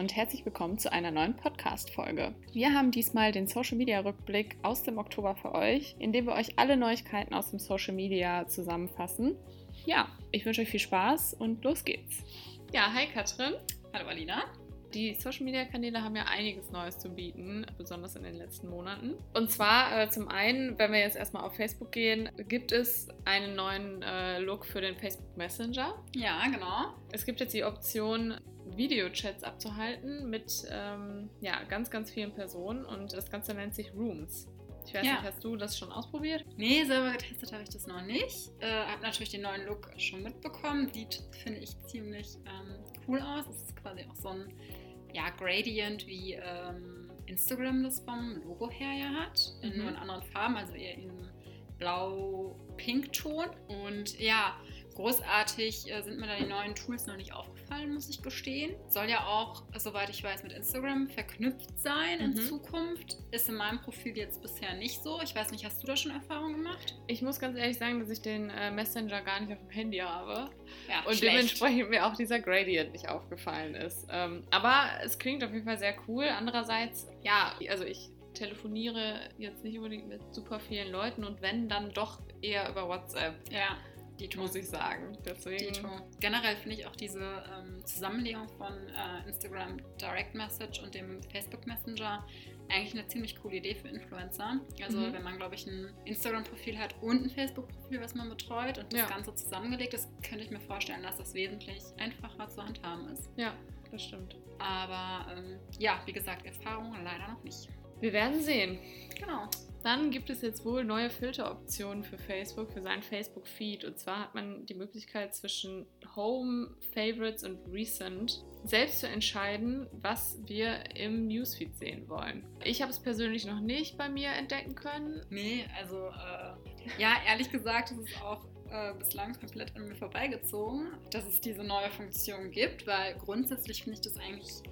Und herzlich willkommen zu einer neuen Podcast-Folge. Wir haben diesmal den Social Media Rückblick aus dem Oktober für euch, in dem wir euch alle Neuigkeiten aus dem Social Media zusammenfassen. Ja, ich wünsche euch viel Spaß und los geht's. Ja, hi Katrin. Hallo Alina. Die Social Media Kanäle haben ja einiges Neues zu bieten, besonders in den letzten Monaten. Und zwar äh, zum einen, wenn wir jetzt erstmal auf Facebook gehen, gibt es einen neuen äh, Look für den Facebook Messenger. Ja, genau. Es gibt jetzt die Option, Videochats abzuhalten mit ähm, ja, ganz, ganz vielen Personen und das Ganze nennt sich Rooms. Ich weiß Ja. nicht, hast du das schon ausprobiert? Nee, selber getestet habe ich das noch nicht. Äh, habe natürlich den neuen Look schon mitbekommen. Sieht, finde ich, ziemlich ähm, cool aus. Es ist quasi auch so ein ja, Gradient, wie ähm, Instagram das vom Logo her ja hat. In Mhm. nur in anderen Farben, also eher in blau-pink-Ton. Und ja, großartig äh, sind mir da die neuen Tools noch nicht aufgefallen, muss ich gestehen. Soll ja auch, soweit ich weiß, mit Instagram verknüpft sein in Mhm. Zukunft. Ist in meinem Profil jetzt bisher nicht so. Ich weiß nicht, hast du da schon Erfahrungen gemacht? Ich muss ganz ehrlich sagen, dass ich den äh, Messenger gar nicht auf dem Handy habe. Ja, Und schlecht. dementsprechend mir auch dieser Gradient nicht aufgefallen ist. Ähm, aber es klingt auf jeden Fall sehr cool. Andererseits, ja, also ich telefoniere jetzt nicht unbedingt mit super vielen Leuten und wenn, dann doch eher über WhatsApp, Ja, die muss ich sagen. Deswegen. Dito. Generell finde ich auch diese ähm, Zusammenlegung von äh, Instagram Direct Message und dem Facebook Messenger eigentlich eine ziemlich coole Idee für Influencer. Also Mhm. wenn man, glaube ich, ein Instagram-Profil hat und ein Facebook-Profil, was man betreut und das Ja. Ganze zusammengelegt ist, könnte ich mir vorstellen, dass das wesentlich einfacher zu handhaben ist. Ja, das stimmt. Aber ähm, ja, wie gesagt, Erfahrung leider noch nicht. Wir werden sehen. Genau. Dann gibt es jetzt wohl neue Filteroptionen für Facebook, für seinen Facebook-Feed. Und zwar hat man die Möglichkeit zwischen Home, Favorites und Recent selbst zu entscheiden, was wir im Newsfeed sehen wollen. Ich habe es persönlich noch nicht bei mir entdecken können. Nee, also äh, ja, ehrlich gesagt, es ist auch äh, bislang komplett an mir vorbeigezogen, dass es diese neue Funktion gibt, weil grundsätzlich finde ich das eigentlich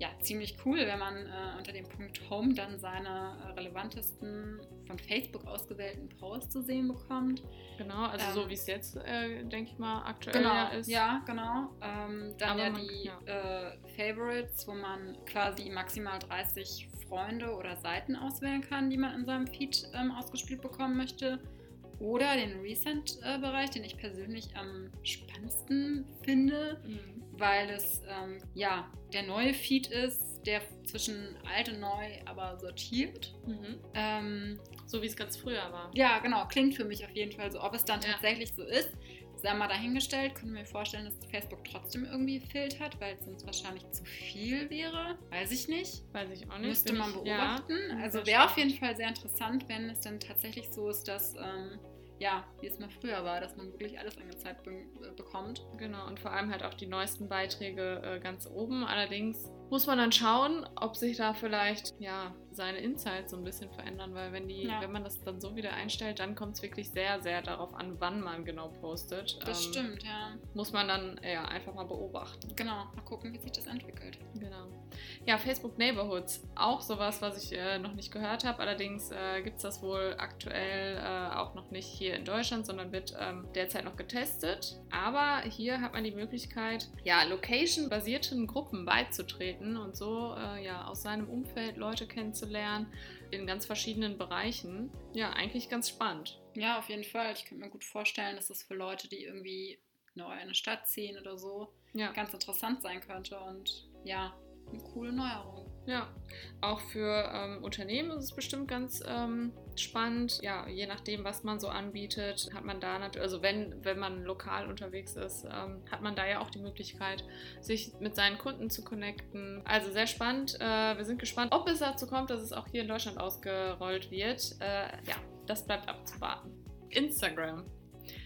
ja, ziemlich cool, wenn man äh, unter dem Punkt Home dann seine äh, relevantesten von Facebook ausgewählten Posts zu sehen bekommt. Genau, also Ähm, so wie es jetzt, äh, denke ich mal, aktuell Genau, ja ist. ja, genau. Ähm, dann ja man- die ja. Äh, Favorites, wo man quasi maximal 30 Freunde oder Seiten auswählen kann, die man in seinem Feed ähm, ausgespielt bekommen möchte. Oder den Recent-Bereich, den ich persönlich am spannendsten finde, Mhm. Weil es ähm, ja der neue Feed ist, der zwischen alt und neu aber sortiert. Mhm. Ähm, So wie es ganz früher war. ja, genau, klingt für mich auf jeden Fall so. Ob es dann Ja. tatsächlich so ist, sei mal dahingestellt. Können wir mir vorstellen, dass Facebook trotzdem irgendwie filtert, weil es sonst wahrscheinlich zu viel wäre. Weiß ich nicht. Weiß ich auch nicht. Müsste man ja, beobachten. bin also wäre auf jeden Fall sehr interessant, wenn es dann tatsächlich so ist, dass, ähm, ja, wie es mal früher war, dass man wirklich alles angezeigt be äh, bekommt. Genau, und vor allem halt auch die neuesten Beiträge äh, ganz oben. Allerdings muss man dann schauen, ob sich da vielleicht ja seine Insights so ein bisschen verändern, weil wenn die, Ja. wenn man das dann so wieder einstellt, dann kommt es wirklich sehr, sehr darauf an, wann man genau postet. Das Ähm, stimmt, ja. Muss man dann ja einfach mal beobachten. Genau, mal gucken, wie sich das entwickelt. Genau. Ja, Facebook Neighborhoods, auch sowas, was ich äh, noch nicht gehört habe. Allerdings äh, gibt es das wohl aktuell äh, auch noch nicht hier in Deutschland, sondern wird ähm, derzeit noch getestet. Aber hier hat man die Möglichkeit, ja, location-basierten Gruppen beizutreten und so äh, ja aus seinem Umfeld Leute kennenzulernen in ganz verschiedenen Bereichen. Ja, eigentlich ganz spannend. Ja, auf jeden Fall. Ich könnte mir gut vorstellen, dass das für Leute, die irgendwie neu in eine Stadt ziehen oder so, Ja. ganz interessant sein könnte und ja, eine coole Neuerung. Ja, auch für ähm, Unternehmen ist es bestimmt ganz ähm, spannend. Ja, je nachdem, was man so anbietet, hat man da natürlich, also wenn, wenn man lokal unterwegs ist, ähm, hat man da ja auch die Möglichkeit, sich mit seinen Kunden zu connecten. Also sehr spannend. Äh, wir sind gespannt, ob es dazu kommt, dass es auch hier in Deutschland ausgerollt wird. Äh, ja, das bleibt abzuwarten. Instagram.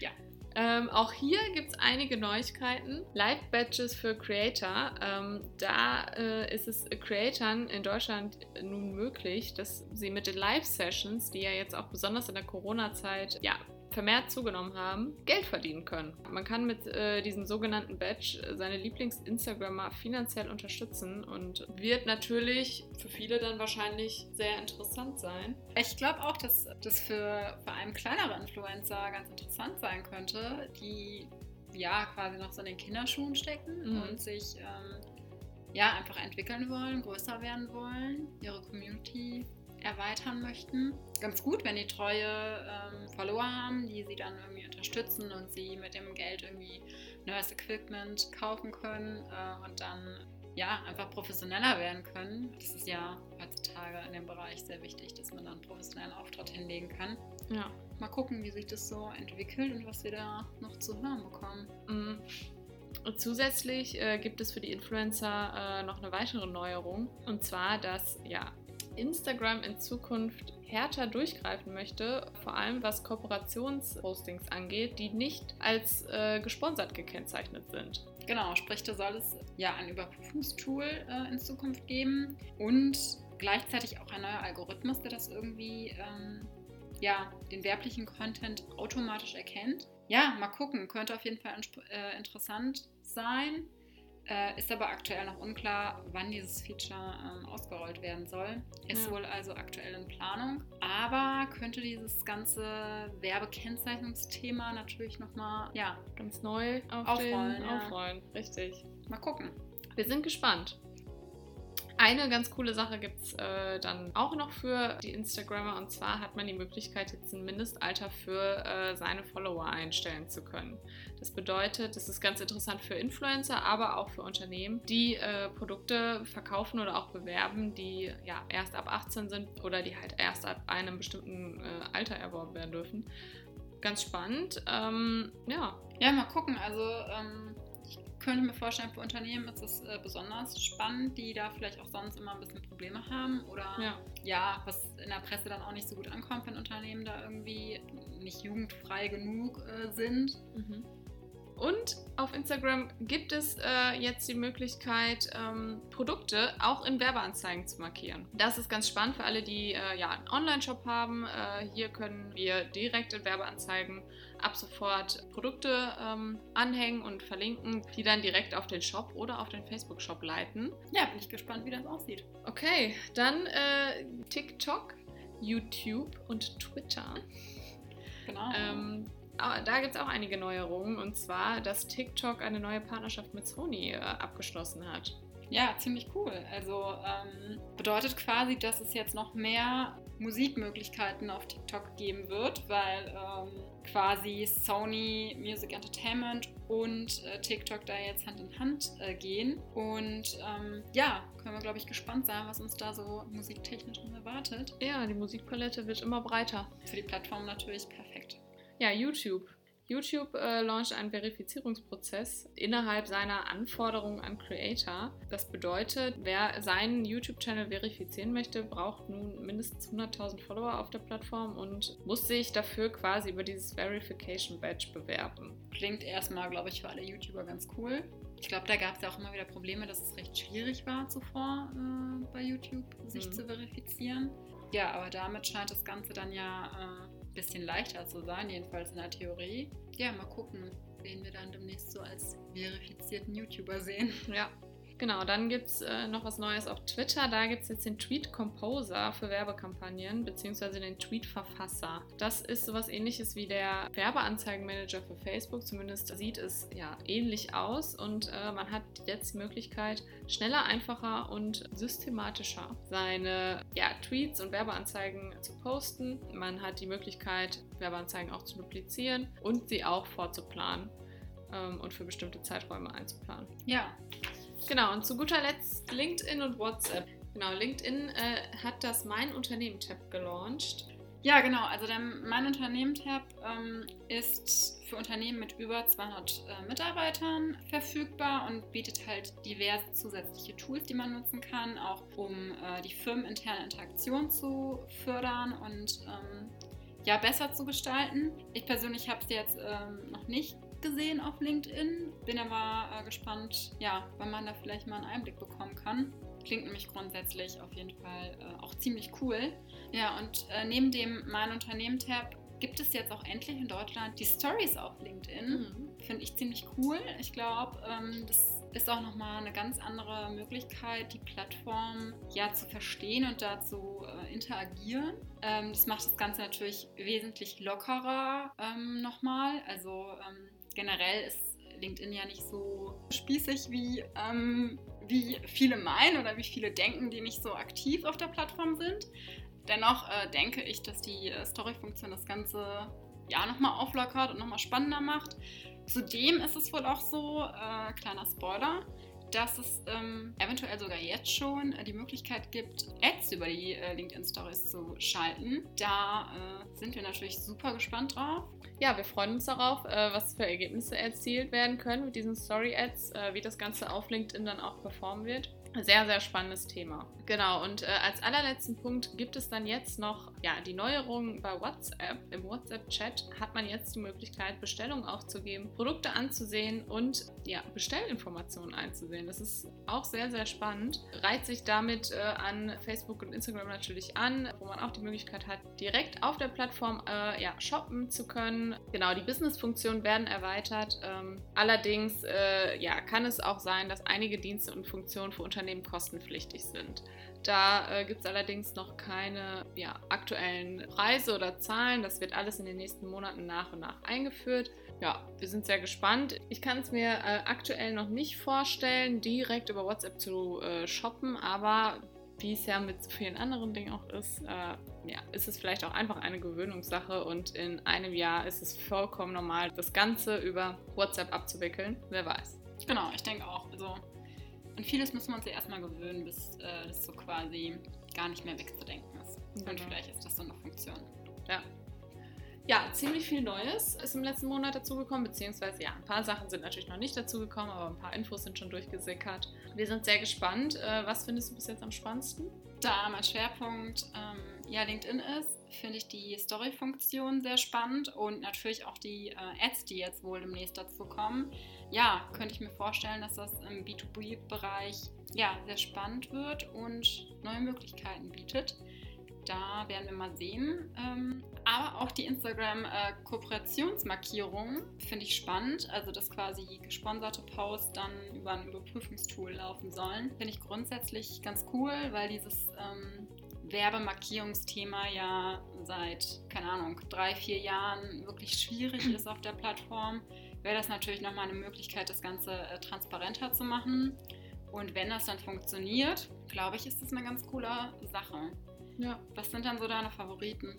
Ja. Ähm, auch hier gibt es einige Neuigkeiten. Live-Badges für Creator. Ähm, da äh, ist es Creatoren in Deutschland nun möglich, dass sie mit den Live-Sessions, die ja jetzt auch besonders in der Corona-Zeit ja, vermehrt zugenommen haben, Geld verdienen können. Man kann mit äh, diesem sogenannten Badge äh, seine Lieblings-Instagrammer finanziell unterstützen und wird natürlich für viele dann wahrscheinlich sehr interessant sein. Ich glaube auch, dass das für vor allem kleinere Influencer ganz interessant sein könnte, die ja quasi noch so in den Kinderschuhen stecken Mhm. und sich ähm, ja, einfach entwickeln wollen, größer werden wollen, ihre Community erweitern möchten. Ganz gut, wenn die treue ähm, Follower haben, die sie dann irgendwie unterstützen und sie mit dem Geld irgendwie neues Equipment kaufen können äh, und dann ja, einfach professioneller werden können. Das ist ja heutzutage in dem Bereich sehr wichtig, dass man dann professionellen Auftritt hinlegen kann. Ja. Mal gucken, wie sich das so entwickelt und was wir da noch zu hören bekommen. Mhm. Und zusätzlich äh, gibt es für die Influencer äh, noch eine weitere Neuerung. Und zwar, dass ja, Instagram in Zukunft härter durchgreifen möchte, vor allem was Kooperationspostings angeht, die nicht als äh, gesponsert gekennzeichnet sind. Genau, sprich, da soll es ja ein Überprüfungstool äh, in Zukunft geben und gleichzeitig auch ein neuer Algorithmus, der das irgendwie ähm, ja, den werblichen Content automatisch erkennt. Ja, mal gucken, könnte auf jeden Fall äh, interessant sein. Äh, ist aber aktuell noch unklar, wann dieses Feature ähm, ausgerollt werden soll. Ist ja. wohl also aktuell in Planung. Aber könnte dieses ganze Werbekennzeichnungsthema natürlich nochmal ja, ganz neu auf aufrollen. Den, ja. Aufrollen, richtig. Mal gucken. Wir sind gespannt. Eine ganz coole Sache gibt es äh, dann auch noch für die Instagrammer und zwar hat man die Möglichkeit, jetzt ein Mindestalter für äh, seine Follower einstellen zu können. Das bedeutet, das ist ganz interessant für Influencer, aber auch für Unternehmen, die äh, Produkte verkaufen oder auch bewerben, die ja erst ab 18 sind oder die halt erst ab einem bestimmten äh, Alter erworben werden dürfen. Ganz spannend. Ähm, ja. Ja, mal gucken. Also ähm könnte mir vorstellen, für Unternehmen ist es äh, besonders spannend, die da vielleicht auch sonst immer ein bisschen Probleme haben oder ja. ja. was in der Presse dann auch nicht so gut ankommt, wenn Unternehmen da irgendwie nicht jugendfrei genug äh, sind. Mhm. Und auf Instagram gibt es äh, jetzt die Möglichkeit, ähm, Produkte auch in Werbeanzeigen zu markieren. Das ist ganz spannend für alle, die äh, ja, einen Online-Shop haben. Äh, hier können wir direkt in Werbeanzeigen ab sofort Produkte ähm, anhängen und verlinken, die dann direkt auf den Shop oder auf den Facebook-Shop leiten. Ja, bin ich gespannt, wie das aussieht. Okay, dann äh, TikTok, YouTube und Twitter. Genau. Ähm, da gibt es auch einige Neuerungen und zwar, dass TikTok eine neue Partnerschaft mit Sony äh, abgeschlossen hat. Ja, ziemlich cool. Also ähm, bedeutet quasi, dass es jetzt noch mehr Musikmöglichkeiten auf TikTok geben wird, weil ähm, quasi Sony Music Entertainment und äh, TikTok da jetzt Hand in Hand äh, gehen. Und ähm, ja, können wir, glaube ich, gespannt sein, was uns da so musiktechnisch erwartet. Ja, die Musikpalette wird immer breiter. Für die Plattform natürlich perfekt. Ja, YouTube. YouTube äh, launcht einen Verifizierungsprozess innerhalb seiner Anforderungen an Creator. Das bedeutet, wer seinen YouTube-Channel verifizieren möchte, braucht nun mindestens 100.000 Follower auf der Plattform und muss sich dafür quasi über dieses Verification Badge bewerben. Klingt erstmal, glaube ich, für alle YouTuber ganz cool. Ich glaube, da gab es ja auch immer wieder Probleme, dass es recht schwierig war zuvor äh, bei YouTube, sich mhm. zu verifizieren. Ja, aber damit scheint das Ganze dann ja äh, bisschen leichter zu sein, jedenfalls in der Theorie. Ja, mal gucken, wen wir dann demnächst so als verifizierten YouTuber sehen. Ja, Genau, dann gibt es äh, noch was Neues auf Twitter. Da gibt es jetzt den Tweet Composer für Werbekampagnen, beziehungsweise den Tweet Verfasser. Das ist sowas ähnliches wie der Werbeanzeigenmanager für Facebook. Zumindest sieht es ja ähnlich aus und äh, man hat jetzt die Möglichkeit, schneller, einfacher und systematischer seine ja, Tweets und Werbeanzeigen zu posten. Man hat die Möglichkeit, Werbeanzeigen auch zu duplizieren und sie auch vorzuplanen ähm, und für bestimmte Zeiträume einzuplanen. Ja, Genau, und zu guter Letzt LinkedIn und WhatsApp. Genau, LinkedIn äh, hat das Mein Unternehmen-Tab gelauncht. Ja, genau. Also der Mein Unternehmen-Tab ähm, ist für Unternehmen mit über 200 äh, Mitarbeitern verfügbar und bietet halt diverse zusätzliche Tools, die man nutzen kann, auch um äh, die firmeninterne Interaktion zu fördern und ähm, ja, besser zu gestalten. Ich persönlich habe es jetzt ähm, noch nicht gesehen auf LinkedIn. Bin aber äh, gespannt, ja, wann man da vielleicht mal einen Einblick bekommen kann. Klingt nämlich grundsätzlich auf jeden Fall äh, auch ziemlich cool. Ja, und äh, neben dem Mein Unternehmen-Tab gibt es jetzt auch endlich in Deutschland die Stories auf LinkedIn. Mhm. Finde ich ziemlich cool. Ich glaube, ähm, das ist auch nochmal eine ganz andere Möglichkeit, die Plattform ja zu verstehen und da zu äh, interagieren. Ähm, das macht das Ganze natürlich wesentlich lockerer ähm, nochmal. Also ähm, generell ist LinkedIn ja nicht so spießig wie, ähm, wie viele meinen oder wie viele denken, die nicht so aktiv auf der Plattform sind. Dennoch äh, denke ich, dass die äh, Story-Funktion das Ganze ja nochmal auflockert und nochmal spannender macht. Zudem ist es wohl auch so, äh, kleiner Spoiler, dass es ähm, eventuell sogar jetzt schon äh, die Möglichkeit gibt, Ads über die äh, LinkedIn Stories zu schalten. Da äh, sind wir natürlich super gespannt drauf. Ja, wir freuen uns darauf, äh, was für Ergebnisse erzielt werden können mit diesen Story Ads, äh, wie das Ganze auf LinkedIn dann auch performen wird. Sehr, sehr spannendes Thema. Genau, und äh, als allerletzten Punkt gibt es dann jetzt noch ja, die Neuerung bei WhatsApp. Im WhatsApp-Chat hat man jetzt die Möglichkeit, Bestellungen aufzugeben, Produkte anzusehen und ja, Bestellinformationen einzusehen. Das ist auch sehr, sehr spannend. Reiht sich damit äh, an Facebook und Instagram natürlich an, wo man auch die Möglichkeit hat, direkt auf der Plattform äh, ja, shoppen zu können. Genau, die Business-Funktionen werden erweitert. Ähm, allerdings äh, ja, kann es auch sein, dass einige Dienste und Funktionen für Unternehmen Unternehmen kostenpflichtig sind. Da äh, gibt es allerdings noch keine ja, aktuellen Preise oder Zahlen. Das wird alles in den nächsten Monaten nach und nach eingeführt. Ja, wir sind sehr gespannt. Ich kann es mir äh, aktuell noch nicht vorstellen, direkt über WhatsApp zu äh, shoppen, aber wie es ja mit so vielen anderen Dingen auch ist, äh, ja, ist es vielleicht auch einfach eine Gewöhnungssache und in einem Jahr ist es vollkommen normal, das Ganze über WhatsApp abzuwickeln. Wer weiß. Genau, ich denke auch. Also an vieles müssen wir uns ja erstmal gewöhnen, bis äh, das so quasi gar nicht mehr wegzudenken ist. Genau. Und vielleicht ist das so eine Funktion. Ja. Ja, ziemlich viel Neues ist im letzten Monat dazugekommen, beziehungsweise ja, ein paar Sachen sind natürlich noch nicht dazugekommen, aber ein paar Infos sind schon durchgesickert. Wir sind sehr gespannt. Äh, was findest du bis jetzt am spannendsten? Da mein Schwerpunkt ähm, ja LinkedIn ist, finde ich die Story-Funktion sehr spannend und natürlich auch die äh, Ads, die jetzt wohl demnächst dazu kommen ja, könnte ich mir vorstellen, dass das im B2B-Bereich ja, sehr spannend wird und neue Möglichkeiten bietet. Da werden wir mal sehen. Ähm, aber auch die Instagram-Kooperationsmarkierung äh, finde ich spannend. Also, dass quasi gesponserte Posts dann über ein Überprüfungstool laufen sollen. Finde ich grundsätzlich ganz cool, weil dieses ähm, Werbemarkierungsthema ja seit, keine Ahnung, drei, vier Jahren wirklich schwierig ist auf der Plattform wäre das natürlich nochmal eine Möglichkeit, das Ganze äh, transparenter zu machen. Und wenn das dann funktioniert, glaube ich, ist das eine ganz coole Sache. Ja. Was sind dann so deine Favoriten?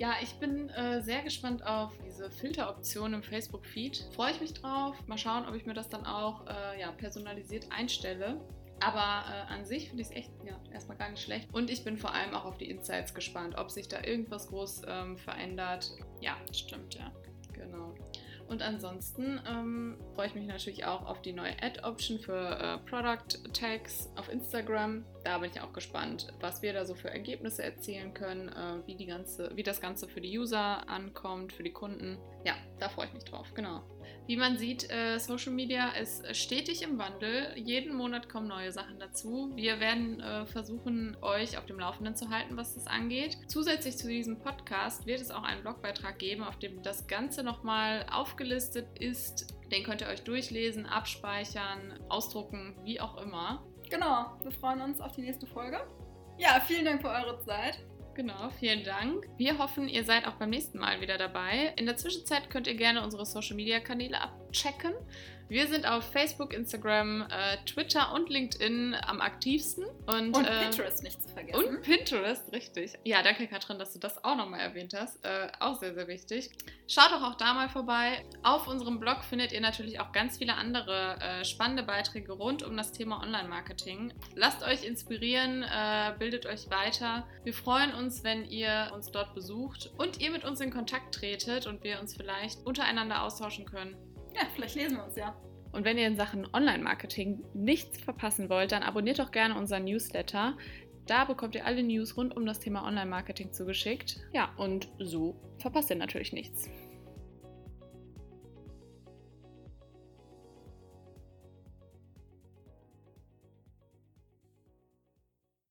Ja, ich bin äh, sehr gespannt auf diese Filteroption im Facebook-Feed. Freue ich mich drauf. Mal schauen, ob ich mir das dann auch äh, ja, personalisiert einstelle. Aber äh, an sich finde ich es echt ja, erstmal gar nicht schlecht. Und ich bin vor allem auch auf die Insights gespannt, ob sich da irgendwas groß ähm, verändert. Ja, stimmt, ja. Genau. Und ansonsten ähm, freue ich mich natürlich auch auf die neue Ad-Option für äh, Product Tags auf Instagram. Da bin ich auch gespannt, was wir da so für Ergebnisse erzielen können, äh, wie, die ganze, wie das Ganze für die User ankommt, für die Kunden. Ja, da freue ich mich drauf, genau. Wie man sieht, äh, Social Media ist stetig im Wandel. Jeden Monat kommen neue Sachen dazu. Wir werden äh, versuchen, euch auf dem Laufenden zu halten, was das angeht. Zusätzlich zu diesem Podcast wird es auch einen Blogbeitrag geben, auf dem das Ganze nochmal aufgelistet ist. Den könnt ihr euch durchlesen, abspeichern, ausdrucken, wie auch immer. Genau, wir freuen uns auf die nächste Folge. Ja, vielen Dank für eure Zeit. Genau, vielen Dank. Wir hoffen, ihr seid auch beim nächsten Mal wieder dabei. In der Zwischenzeit könnt ihr gerne unsere Social Media Kanäle abchecken. Wir sind auf Facebook, Instagram, äh, Twitter und LinkedIn am aktivsten. Und, und äh, Pinterest nicht zu vergessen. Und Pinterest, richtig. Ja, danke Katrin, dass du das auch nochmal erwähnt hast. Äh, auch sehr, sehr wichtig. Schaut doch auch da mal vorbei. Auf unserem Blog findet ihr natürlich auch ganz viele andere äh, spannende Beiträge rund um das Thema Online-Marketing. Lasst euch inspirieren, äh, bildet euch weiter. Wir freuen uns, wenn ihr uns dort besucht und ihr mit uns in Kontakt tretet und wir uns vielleicht untereinander austauschen können. Ja, vielleicht lesen wir uns ja. Und wenn ihr in Sachen Online-Marketing nichts verpassen wollt, dann abonniert doch gerne unseren Newsletter. Da bekommt ihr alle News rund um das Thema Online-Marketing zugeschickt. Ja, und so verpasst ihr natürlich nichts.